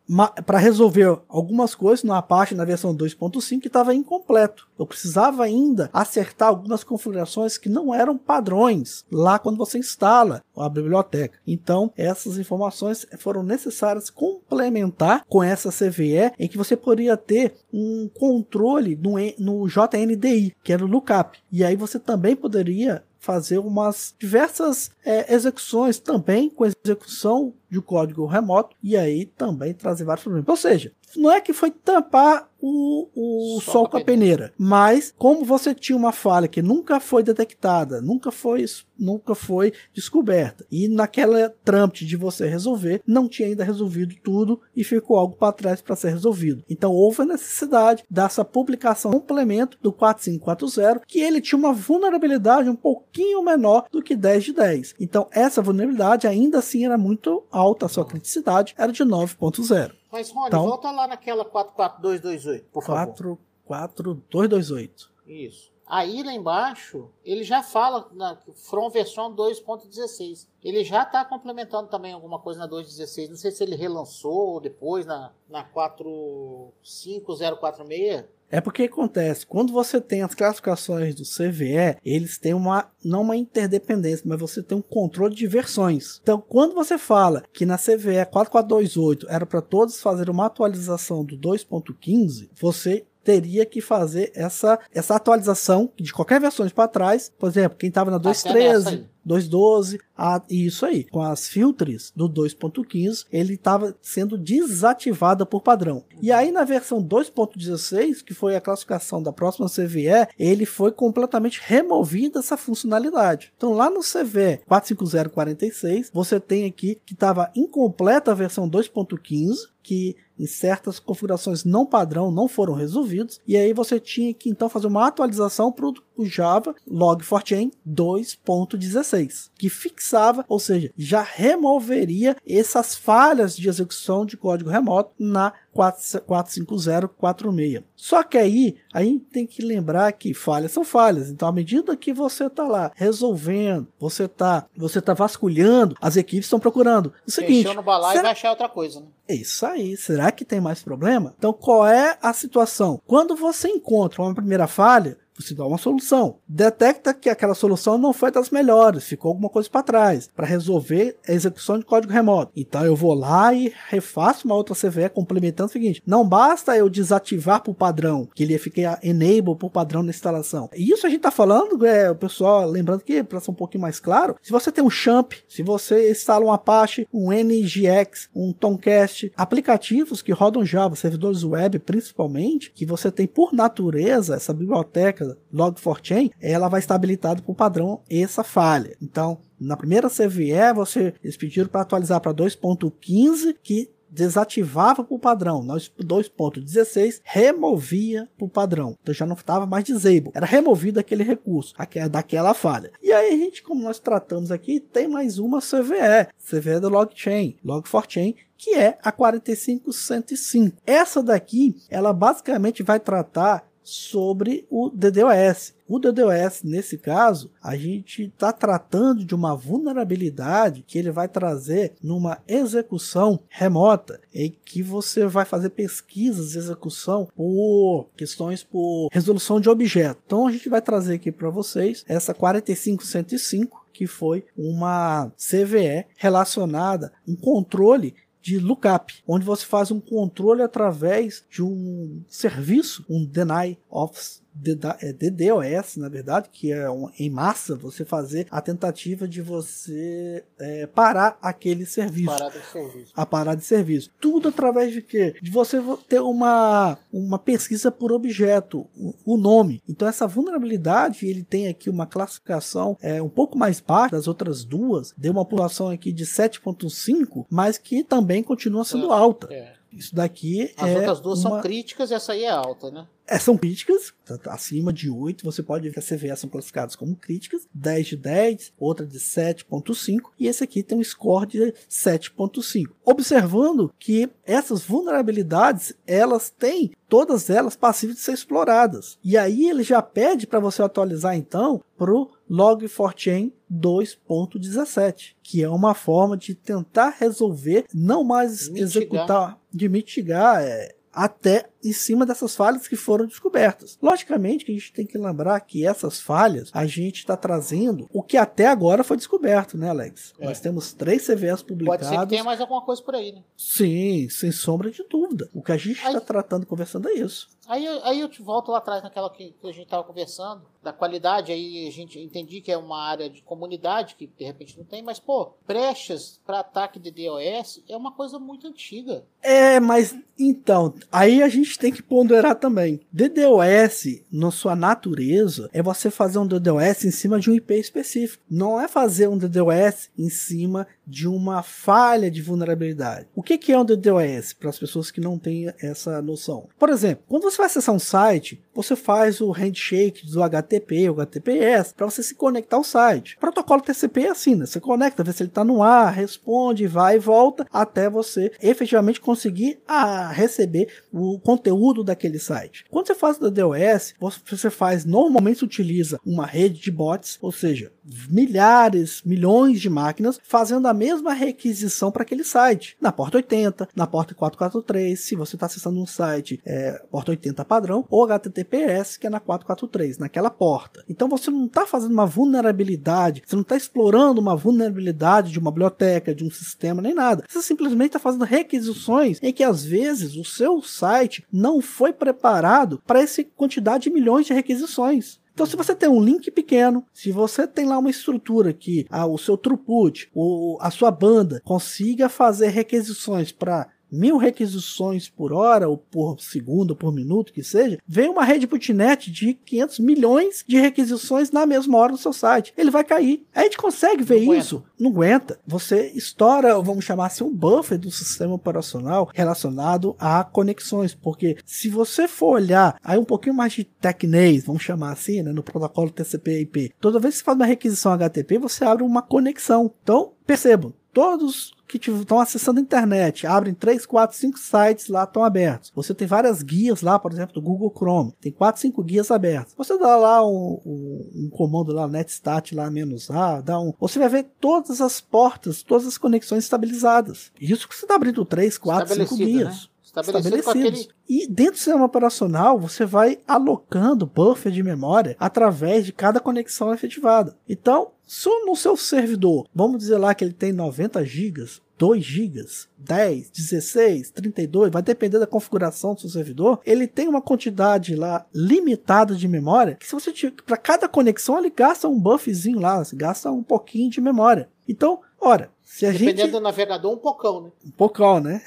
para resolver algumas coisas na parte na versão 2.5 que estava incompleto. Eu precisava ainda acertar algumas configurações que não eram padrões lá quando você instala a biblioteca. Então, essas informações foram necessárias complementar com essa CVE em que você poderia ter um controle no, no JNDI, que era o lookup. E aí você também poderia fazer umas diversas é, execuções também com execução de código remoto e aí também trazer vários problemas. Ou seja, não é que foi tampar o, o sol, sol com a peneira. Mas, como você tinha uma falha que nunca foi detectada, nunca foi, nunca foi descoberta, e naquela trâmite de você resolver, não tinha ainda resolvido tudo e ficou algo para trás para ser resolvido. Então, houve a necessidade dessa publicação complemento do 4540, que ele tinha uma vulnerabilidade um pouquinho menor do que 10 de 10. Então, essa vulnerabilidade ainda assim era muito alta, a sua criticidade era de 9.0. Mas, Rony, então, volta lá naquela 44228, por favor. 44228. Isso. Aí lá embaixo, ele já fala na From versão 2.16. Ele já está complementando também alguma coisa na 2.16. Não sei se ele relançou depois na, na 45046. É porque acontece, quando você tem as classificações do CVE, eles têm uma não uma interdependência, mas você tem um controle de versões. Então, quando você fala que na CVE 4428 era para todos fazer uma atualização do 2.15, você teria que fazer essa, essa atualização de qualquer versão para trás. Por exemplo, quem estava na 2.13, 2.12, a, isso aí. Com as filters do 2.15, ele estava sendo desativado por padrão. E aí na versão 2.16, que foi a classificação da próxima CVE, ele foi completamente removida essa funcionalidade. Então lá no CVE 45046, você tem aqui que estava incompleta a versão 2.15, que em certas configurações não padrão não foram resolvidos, e aí você tinha que então fazer uma atualização para o Java Log4j 2.16, que fixava, ou seja, já removeria essas falhas de execução de código remoto na 45046. Só que aí a gente tem que lembrar que falhas são falhas. Então, à medida que você está lá resolvendo, você está você tá vasculhando, as equipes estão procurando. O seguinte, Fechou no balaio será... vai achar outra coisa, né? É isso aí. Será que tem mais problema? Então, qual é a situação? Quando você encontra uma primeira falha, você dá uma solução. Detecta que aquela solução não foi das melhores, ficou alguma coisa para trás, para resolver a execução de código remoto. Então eu vou lá e refaço uma outra CVE complementando o seguinte: não basta eu desativar por padrão, que ele fique enable por padrão na instalação. Isso a gente está falando, é, o pessoal, lembrando que para ser um pouquinho mais claro, se você tem um champ, se você instala um Apache, um NGX, um Tomcast, aplicativos que rodam Java, servidores web principalmente, que você tem por natureza essa biblioteca Log4chain, ela vai estar habilitada por padrão essa falha. Então, na primeira CVE, você, eles pediram para atualizar para 2.15, que desativava por padrão. 2.16 removia por padrão. Então já não estava mais disable. Era removido aquele recurso, daquela falha. E aí a gente, como nós tratamos aqui, tem mais uma CVE. CVE do Logchain, Log4chain, que é a 45105. Essa daqui, ela basicamente vai tratar sobre o DDoS. O DDoS, nesse caso, a gente está tratando de uma vulnerabilidade que ele vai trazer numa execução remota, em que você vai fazer pesquisas de execução por questões por resolução de objeto. Então a gente vai trazer aqui para vocês essa 45105 que foi uma CVE relacionada, um controle de lookup, onde você faz um controle através de um serviço, um deny of DDoS, é, na verdade, que é um, em massa você fazer a tentativa de você é, parar aquele serviço. Parar de serviço. A parar de serviço. Tudo através de quê? De você ter uma, uma pesquisa por objeto, o, o nome. Então essa vulnerabilidade, ele tem aqui uma classificação é, um pouco mais baixa das outras duas, deu uma população aqui de 7.5, mas que também continua sendo é, alta. É. Isso daqui As é outras duas uma... são críticas e essa aí é alta, né? É, são críticas, acima de 8, você pode ver que as CVE são classificadas como críticas, 10 de 10, outra de 7.5, e esse aqui tem um score de 7.5. Observando que essas vulnerabilidades, elas têm, todas elas passíveis de ser exploradas. E aí ele já pede para você atualizar então para o Log4chain 2.17, que é uma forma de tentar resolver, não mais mitigar. executar, de mitigar é, até em cima dessas falhas que foram descobertas. Logicamente que a gente tem que lembrar que essas falhas a gente está trazendo o que até agora foi descoberto, né, Alex? É. Nós temos três CVS publicados. Pode ser que tenha mais alguma coisa por aí, né? Sim, sem sombra de dúvida. O que a gente está tratando, conversando é isso. Aí, aí eu te volto lá atrás naquela que, que a gente estava conversando, da qualidade, aí a gente entendi que é uma área de comunidade que de repente não tem, mas pô, brechas para ataque de DOS é uma coisa muito antiga. É, mas então, aí a gente tem que ponderar também. DDoS, na sua natureza, é você fazer um DDoS em cima de um IP específico. Não é fazer um DDoS em cima de uma falha de vulnerabilidade. O que, é um DDoS para as pessoas que não têm essa noção? Por exemplo, quando você vai acessar um site, você faz o handshake do HTTP ou HTTPS para você se conectar ao site. O protocolo TCP é assim, né? Você conecta, vê se ele está no ar, responde, vai e volta até você efetivamente conseguir a, receber o conteúdo daquele site. Quando você faz o DDoS, você faz normalmente utiliza uma rede de bots, ou seja, milhares, milhões de máquinas fazendo a mesma requisição para aquele site. Na porta 80, na porta 443, se você está acessando um site é, porta 80 padrão, ou Que é na 443, naquela porta. Então você não está fazendo uma vulnerabilidade, você não está explorando uma vulnerabilidade de uma biblioteca, de um sistema, nem nada. Você simplesmente está fazendo requisições em que às vezes o seu site não foi preparado para essa quantidade de milhões de requisições. Então, se você tem um link pequeno, se você tem lá uma estrutura que ah, o seu throughput, o, a sua banda consiga fazer requisições para mil requisições por hora, ou por segundo, ou por minuto, que seja, vem uma rede botnet de 500 milhões de requisições na mesma hora no seu site. Ele vai cair. A gente consegue ver não isso. Aguenta. Não aguenta. Você estoura, vamos chamar assim, um buffer do sistema operacional relacionado a conexões. Porque se você for olhar aí um pouquinho mais de tecnês, vamos chamar assim, né, no protocolo TCP/IP, toda vez que você faz uma requisição HTTP, você abre uma conexão. Então, percebam, todos que estão acessando a internet, abrem 3, 4, 5 sites lá estão abertos. Você tem várias guias lá, por exemplo, do Google Chrome. Tem 4, 5 guias abertas. Você dá lá um, um, um comando lá, netstat lá menos A, dá um. Você vai ver todas as portas, todas as conexões estabilizadas. Isso que você está abrindo 3, 4, 5 guias. Né? Estabelecidos. Aquele... E dentro do sistema operacional, você vai alocando buffer de memória através de cada conexão efetivada. Então, se no seu servidor, vamos dizer lá que ele tem 90 gigas, 2 GB, 10, 16, 32, vai depender da configuração do seu servidor. Ele tem uma quantidade lá limitada de memória, que se você para cada conexão ele gasta um buffzinho lá, gasta um pouquinho de memória. Então, ora, se a Dependendo gente... do navegador, um pocão, né? Um pocão, né?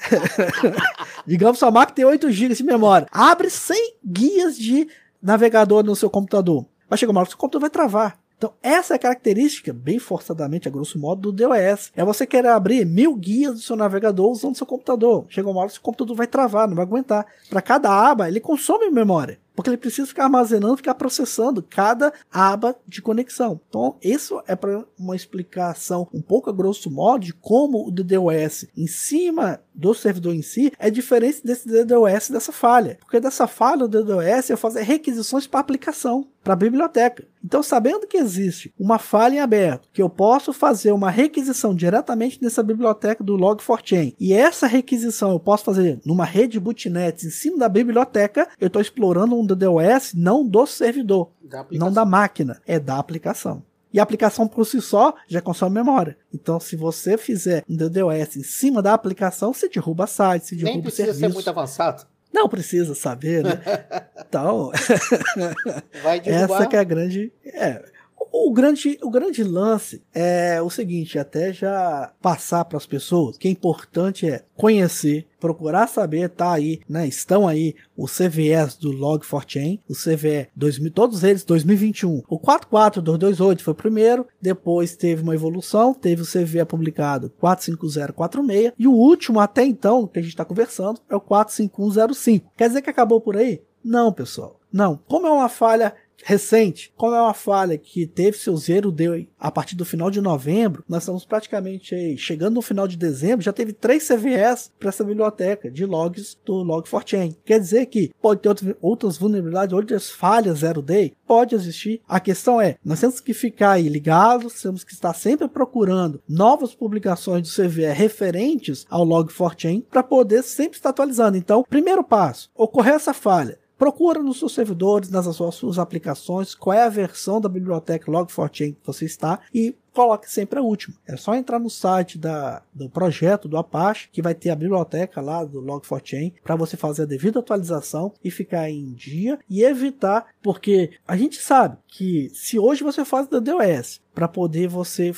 (laughs) Digamos que sua máquina tem 8 GB de memória. Abre 100 guias de navegador no seu computador. Vai chegar uma hora que o seu computador vai travar. Então, essa é a característica, bem forçadamente, a grosso modo, do DOS. É você querer abrir mil guias do seu navegador usando seu computador. Chega uma hora que o computador vai travar, não vai aguentar. Para cada aba, ele consome memória porque ele precisa ficar armazenando, ficar processando cada aba de conexão. Então, isso é para uma explicação um pouco a grosso modo de como o DDoS em cima do servidor em si é diferente desse DDoS dessa falha. Porque dessa falha, o DDoS é fazer requisições para aplicação, para a biblioteca. Então, sabendo que existe uma falha em aberto, que eu posso fazer uma requisição diretamente nessa biblioteca do Log4j, e essa requisição eu posso fazer numa rede bootnet em cima da biblioteca, eu estou explorando um DDoS não do servidor, da não da máquina, é da aplicação. E a aplicação por si só já consome memória. Então, se você fizer um DDoS em cima da aplicação, você derruba site, você derruba Nem precisa serviço. ser muito avançado. Não precisa saber, né? (laughs) então, (laughs) essa que é a grande... É, o grande, o grande lance é o seguinte, até já passar para as pessoas, que é importante é conhecer, procurar saber, tá aí, né? Estão aí o CVS do Log4chain, o CVE 2000, todos eles 2021. O 44228 foi o primeiro, depois teve uma evolução, teve o CVE publicado 45046 e o último até então que a gente está conversando é o 45105. Quer dizer que acabou por aí? Não, pessoal. Não. Como é uma falha recente, como é uma falha que teve seu zero deu a partir do final de novembro, nós estamos praticamente aí, chegando no final de dezembro, já teve três CVS para essa biblioteca de logs do Log4chain. Quer dizer que pode ter outras vulnerabilidades, outras falhas zero day, pode existir. A questão é, nós temos que ficar aí ligados, temos que estar sempre procurando novas publicações do CVE referentes ao Log4chain para poder sempre estar atualizando. Então, primeiro passo, ocorrer essa falha, procura nos seus servidores, nas suas, aplicações, qual é a versão da biblioteca Log4j que você está e coloque sempre a última. É só entrar no site da, do projeto do Apache, que vai ter a biblioteca lá do Log4j, para você fazer a devida atualização e ficar em dia e evitar, porque a gente sabe que se hoje você faz DDoS para poder você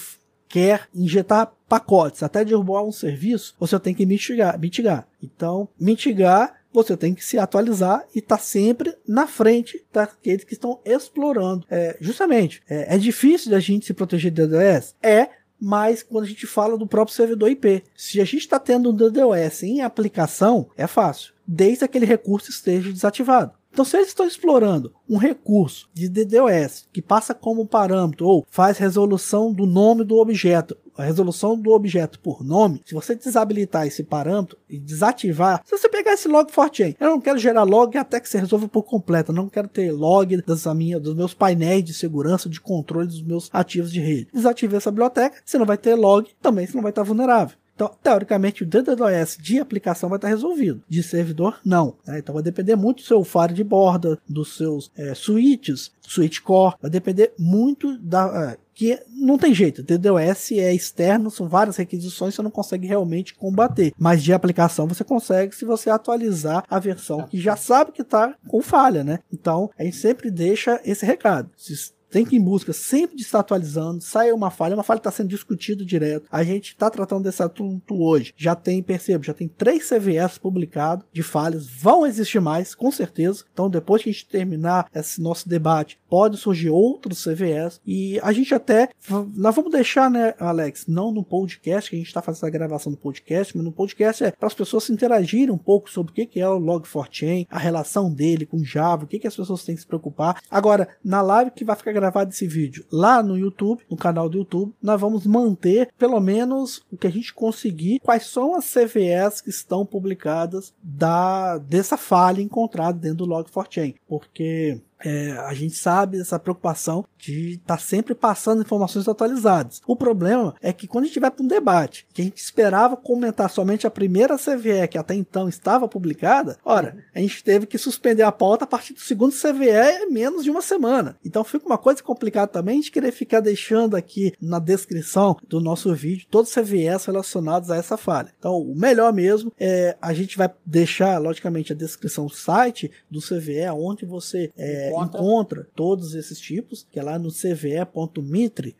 quer injetar pacotes até derrubar um serviço, você tem que mitigar. mitigar. Então, mitigar você tem que se atualizar e estar tá sempre na frente daqueles que estão explorando. É, justamente, é, é difícil da gente se proteger de DDoS? É, mas quando a gente fala do próprio servidor IP, se a gente está tendo um DDoS em aplicação, é fácil, desde que aquele recurso esteja desativado. Então, se eles estão explorando um recurso de DDoS que passa como parâmetro ou faz resolução do nome do objeto, a resolução do objeto por nome, se você desabilitar esse parâmetro e desativar, se você pegar esse log forchain, eu não quero gerar log até que você resolva por completo, eu não quero ter log das minha, dos meus painéis de segurança, de controle dos meus ativos de rede. Desative essa biblioteca, você não vai ter log, também você não vai estar vulnerável. Então, teoricamente, o DDoS de aplicação vai estar resolvido. De servidor, não. Né? Então, vai depender muito do seu faro de borda, dos seus é, switches, switch core. Vai depender muito da. É, que não tem jeito, DDoS é externo, são várias requisições, você não consegue realmente combater. Mas de aplicação você consegue se você atualizar a versão que já sabe que está com falha, né? Então, a gente sempre deixa esse recado. Se tem que ir em busca sempre de estar atualizando. Sai uma falha, uma falha está sendo discutida direto. A gente está tratando desse assunto hoje. Já tem, percebo, já tem três CVS publicados de falhas. Vão existir mais, com certeza. Então, depois que a gente terminar esse nosso debate, pode surgir outros CVS. E a gente até. Nós vamos deixar, né, Alex? Não no podcast, que a gente está fazendo a gravação do podcast, mas no podcast é para as pessoas se interagirem um pouco sobre o que é o Log4Chain, a relação dele com Java, o que as pessoas têm que se preocupar. Agora, na live que vai ficar gravado esse vídeo lá no YouTube, no canal do YouTube, nós vamos manter pelo menos o que a gente conseguir, quais são as CVEs que estão publicadas da dessa falha encontrada dentro do Log4chain, porque é, a gente sabe dessa preocupação de estar tá sempre passando informações atualizadas. O problema é que quando a gente vai para um debate, que a gente esperava comentar somente a primeira CVE que até então estava publicada, ora, a gente teve que suspender a pauta a partir do segundo CVE em menos de uma semana. Então fica uma coisa complicada também gente querer ficar deixando aqui na descrição do nosso vídeo todos os CVEs relacionados a essa falha. Então o melhor mesmo é a gente vai deixar, logicamente, a descrição do site do CVE, onde você é, encontra. encontra todos esses tipos, que é lá no cve.mitre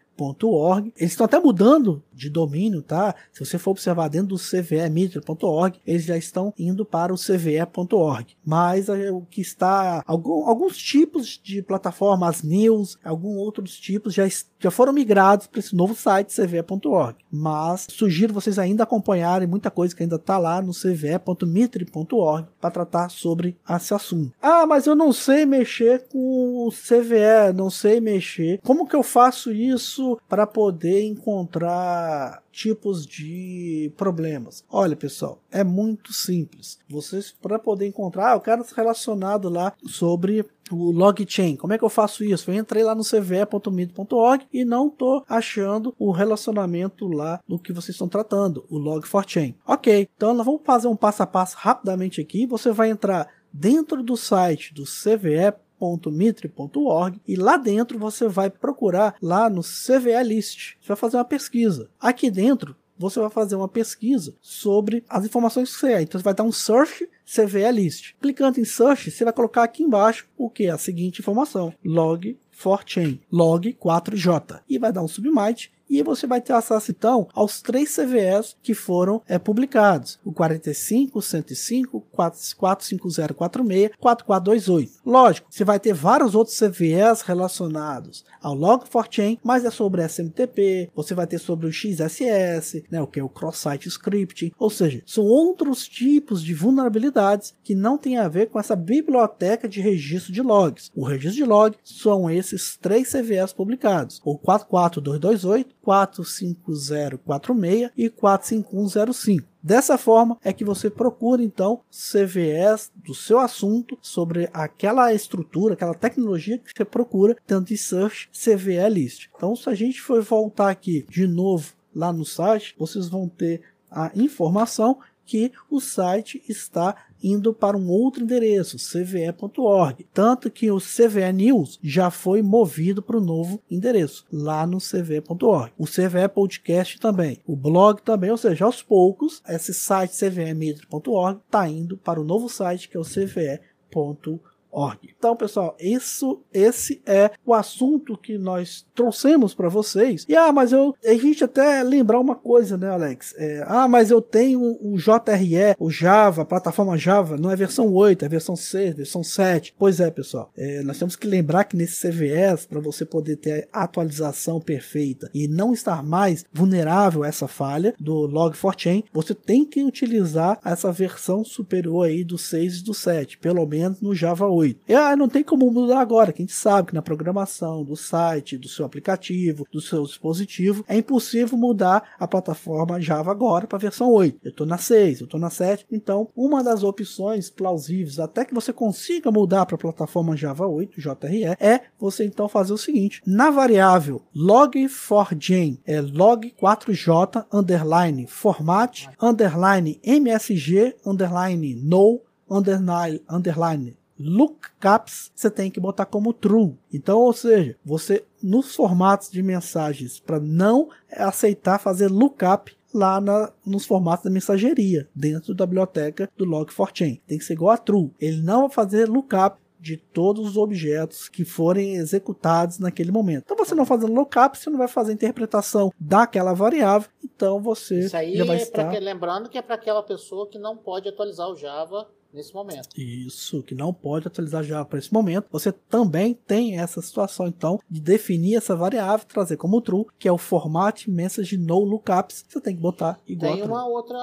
Eles estão até mudando de domínio, tá? Se você for observar dentro do cvemitre.org, eles já estão indo para o cve.org. Mas é, o que está algum, alguns tipos de plataformas news, alguns outros tipos já, já foram migrados para esse novo site cve.org. Mas sugiro vocês ainda acompanharem muita coisa que ainda está lá no cve.mitre.org para tratar sobre esse assunto. Ah, mas eu não sei mexer com o CVE, não sei mexer. Como que eu faço isso para poder encontrar tipos de problemas. Olha, pessoal, é muito simples. Vocês para poder encontrar, ah, eu quero relacionado lá sobre o logchain. Como é que eu faço isso? Eu entrei lá no cve.mid.org e não estou achando o relacionamento lá no que vocês estão tratando, o log4chain. Ok, então nós vamos fazer um passo a passo rapidamente aqui. Você vai entrar dentro do site do CVE www.mitre.org e lá dentro você vai procurar lá no CVE List. Você vai fazer uma pesquisa. Aqui dentro você vai fazer uma pesquisa sobre as informações que você é. Então você vai dar um search CVE List. Clicando em search, você vai colocar aqui embaixo o que? A seguinte informação: log 4chain, log 4j. E vai dar um submite e você vai ter acesso então aos três CVEs que foram é, publicados: o 45, 105, 45046, 4428. Lógico, você vai ter vários outros CVEs relacionados ao Log4chain, mas é sobre SMTP, você vai ter sobre o XSS, né, o que é o Cross-Site Scripting, ou seja, são outros tipos de vulnerabilidades que não tem a ver com essa biblioteca de registro de logs. O registro de log são esses três CVEs publicados, o 44228, 45046 e 45105. Dessa forma é que você procura então CVEs do seu assunto sobre aquela estrutura, aquela tecnologia que você procura, tanto de search CVE list. Então, se a gente for voltar aqui de novo lá no site, vocês vão ter a informação que o site está indo para um outro endereço, cve.org. Tanto que o CVE News já foi movido para o novo endereço, lá no cve.org. O CVE Podcast também, o blog também, ou seja, aos poucos, esse site cvemetre.org está indo para o novo site que é o cve.org org. Então, pessoal, isso, esse é o assunto que nós trouxemos para vocês. E ah, mas eu, a gente até lembrar uma coisa, né, Alex? É, ah, mas eu tenho o JRE, o Java, a plataforma Java, não é versão 8, é versão 6, versão 7. Pois é, pessoal, é, nós temos que lembrar que nesse CVS, para você poder ter a atualização perfeita e não estar mais vulnerável a essa falha do Log4chain, você tem que utilizar essa versão superior aí do 6 e do 7, pelo menos no Java 8. 8. E, ah, não tem como mudar agora, que a gente sabe que na programação do site, do seu aplicativo, do seu dispositivo, é impossível mudar a plataforma Java agora para a versão 8. Eu estou na 6, eu estou na 7. Então, uma das opções plausíveis, até que você consiga mudar para a plataforma Java 8, JRE, é você então fazer o seguinte: na variável log4j é log4j underline format underline msg underline no underline, underline lookups você tem que botar como true. Então, ou seja, você nos formatos de mensagens para não aceitar fazer lookup lá na, nos formatos da mensageria dentro da biblioteca do Log4chain. Tem que ser igual a true. Ele não vai fazer lookup de todos os objetos que forem executados naquele momento. Então, você não fazendo lookup, você não vai fazer interpretação daquela variável, então você Isso aí já vai é estar... que, lembrando que é para aquela pessoa que não pode atualizar o Java nesse momento. Isso, que não pode atualizar Java para esse momento. Você também tem essa situação, então, de definir essa variável, trazer como true, que é o format message no lookups. Você tem que botar igual Tem uma outra.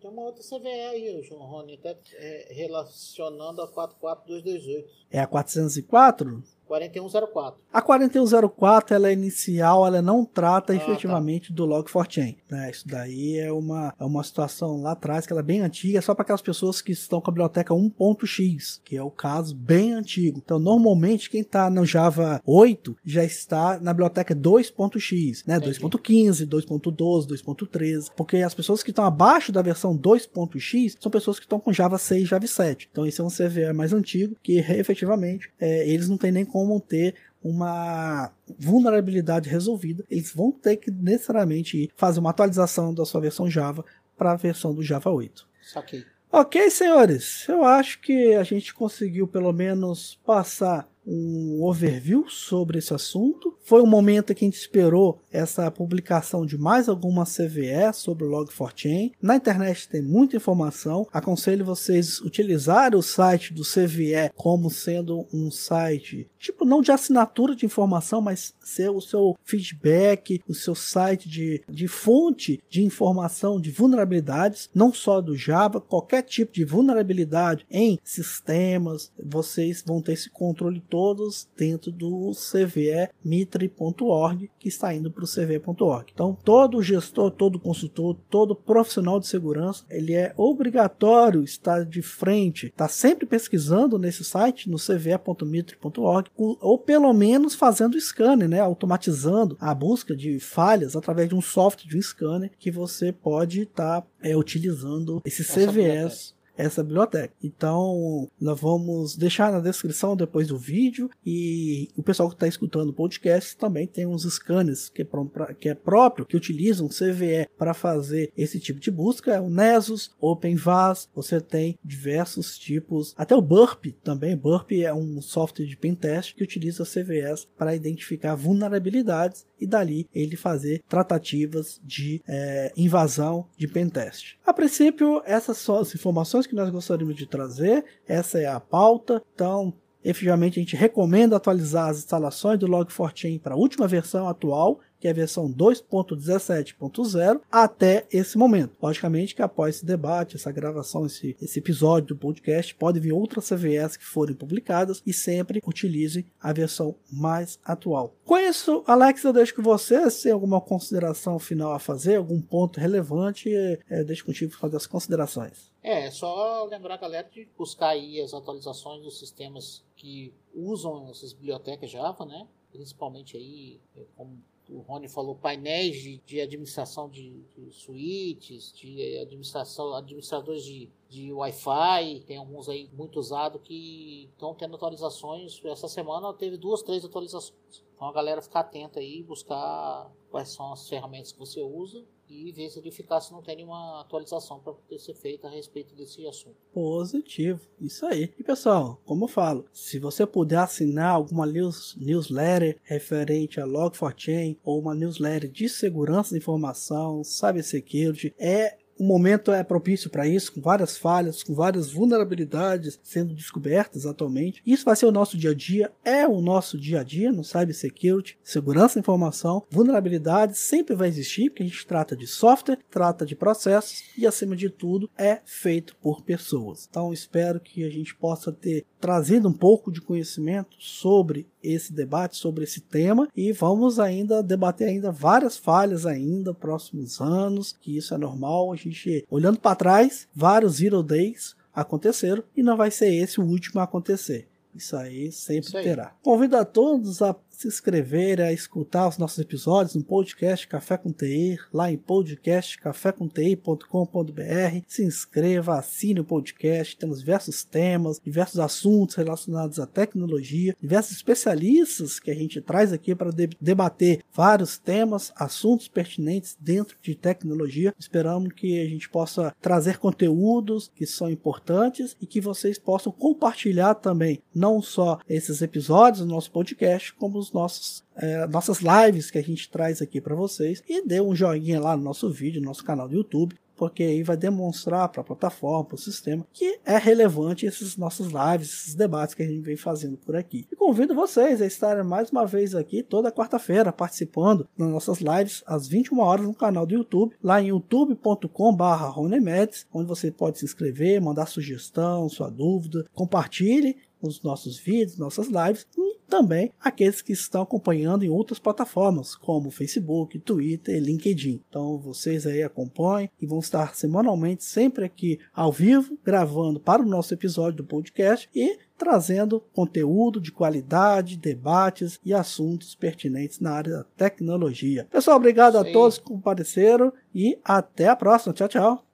Tem uma outra CVE aí, João Rony, até é, relacionando a 44228. É a 404? 4104. A 4104 ela é inicial, ela não trata Ah, efetivamente do Log4chain. Né? Isso daí é uma, é uma situação lá atrás que ela é bem antiga, só para aquelas pessoas que estão com a biblioteca 1.x, que é o caso bem antigo. Então, normalmente, quem está no Java 8 já está na biblioteca 2.x, né? Entendi. 2.15, 2.12, 2.13, porque as pessoas que estão abaixo da versão 2.x são pessoas que estão com Java 6, Java 7. Então, esse é um CVE mais antigo que efetivamente é, eles não têm nem como ter uma vulnerabilidade resolvida. Eles vão ter que necessariamente fazer uma atualização da sua versão Java para a versão do Java 8. Saquei. Ok, senhores, eu acho que a gente conseguiu pelo menos passar um overview sobre esse assunto. Foi um momento que a gente esperou essa publicação de mais alguma CVE sobre o Log4chain. Na internet tem muita informação. Aconselho vocês utilizar o site do CVE como sendo um site, tipo, não de assinatura de informação, mas ser o seu feedback, o seu site de, de fonte de informação de vulnerabilidades, não só do Java, qualquer tipo de vulnerabilidade em sistemas, vocês vão ter esse controle todos dentro do CVE mitre.org, que está indo para o cve.org. Então, todo gestor, todo consultor, todo profissional de segurança, ele é obrigatório estar de frente, estar sempre pesquisando nesse site, no cve.mitre.org, ou pelo menos fazendo scanner, né, automatizando a busca de falhas através de um software de um scanner que você pode estar é, utilizando esses CVEs essa biblioteca. Então, nós vamos deixar na descrição depois do vídeo e o pessoal que está escutando o podcast também tem uns scanners que é, pra- que é próprio, que utilizam CVE para fazer esse tipo de busca. É o Nessus, OpenVAS, você tem diversos tipos, até o Burp também. Burp é um software de pentest que utiliza CVEs para identificar vulnerabilidades e dali ele fazer tratativas de eh, invasão de pentest. A princípio, essas são as informações que nós gostaríamos de trazer, essa é a pauta, então efetivamente a gente recomenda atualizar as instalações do Log4chain para a última versão atual, que é a versão 2.17.0, até esse momento. Logicamente que após esse debate, essa gravação, esse, esse episódio do podcast, pode vir outras CVS que forem publicadas e sempre utilize a versão mais atual. Com isso, Alex, eu deixo com você, se tem alguma consideração final a fazer, algum ponto relevante, é, deixo contigo fazer as considerações. É, é só lembrar a galera de buscar aí as atualizações dos sistemas que usam essas bibliotecas Java, né? Principalmente aí, é, como o Rony falou, painéis de, de administração de, de suítes, de administração, administradores de, de Wi-Fi, tem alguns aí muito usados que estão tendo atualizações. Essa semana teve duas, três atualizações. Então a galera ficar atenta aí, buscar quais são as ferramentas que você usa e ver se ele ficar se não tem nenhuma atualização para poder ser feita a respeito desse assunto. Positivo, isso aí. E pessoal, como eu falo, se você puder assinar alguma news, newsletter referente a Log4Chain ou uma newsletter de segurança de informação, cybersecurity, é o momento é propício para isso, com várias falhas, com várias vulnerabilidades sendo descobertas atualmente. Isso vai ser o nosso dia a dia, é o nosso dia a dia no cybersecurity, segurança da informação, vulnerabilidades sempre vai existir, porque a gente trata de software, trata de processos e acima de tudo é feito por pessoas. Então espero que a gente possa ter trazido um pouco de conhecimento sobre esse debate sobre esse tema e vamos ainda debater ainda várias falhas ainda próximos anos, que isso é normal, a gente olhando para trás, vários zero days aconteceram e não vai ser esse o último a acontecer. Isso aí sempre Isso aí. terá. Convido a todos a se inscrever, a escutar os nossos episódios no podcast Café com TI, lá em podcastcafécomti.com.br. Se inscreva, assine o podcast, temos diversos temas, diversos assuntos relacionados à tecnologia, diversos especialistas que a gente traz aqui para debater vários temas, assuntos pertinentes dentro de tecnologia. Esperamos que a gente possa trazer conteúdos que são importantes e que vocês possam compartilhar também, não só esses episódios do nosso podcast, como os nossos é, nossas lives que a gente traz aqui para vocês e dê um joinha lá no nosso vídeo, no nosso canal do YouTube, porque aí vai demonstrar para a plataforma, para o sistema, que é relevante esses nossos lives, esses debates que a gente vem fazendo por aqui. E convido vocês a estarem mais uma vez aqui toda quarta-feira participando das nossas lives às 21 horas no canal do YouTube, lá em youtube.com/barra onde você pode se inscrever, mandar sugestão, sua dúvida, compartilhe os nossos vídeos, nossas lives e também aqueles que estão acompanhando em outras plataformas, como Facebook, Twitter e LinkedIn. Então vocês aí acompanhem e vão estar semanalmente sempre aqui ao vivo, gravando para o nosso episódio do podcast e trazendo conteúdo de qualidade, debates e assuntos pertinentes na área da tecnologia. Pessoal, obrigado Sim. a todos que compareceram e até a próxima. Tchau, tchau.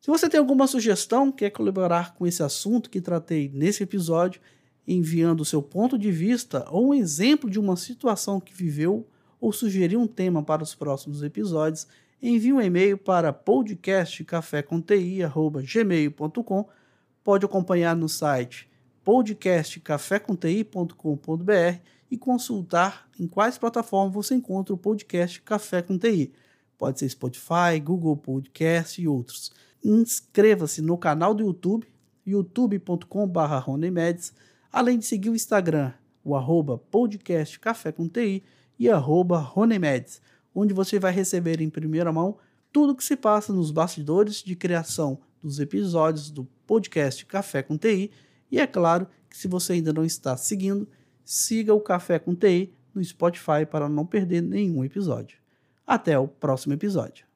Se você tem alguma sugestão, quer colaborar com esse assunto que tratei nesse episódio, enviando o seu ponto de vista ou um exemplo de uma situação que viveu ou sugerir um tema para os próximos episódios, envie um e-mail para podcastcaféconti@gmail.com. Pode acompanhar no site podcastcaféconti.com.br e consultar em quais plataformas você encontra o podcast Café com TI. Pode ser Spotify, Google Podcast e outros inscreva-se no canal do YouTube, youtube.com.br além de seguir o Instagram, o arroba podcast Café com TI e arroba Ronemeds, onde você vai receber em primeira mão tudo o que se passa nos bastidores de criação dos episódios do podcast Café com TI. E é claro que se você ainda não está seguindo, siga o Café com TI no Spotify para não perder nenhum episódio. Até o próximo episódio.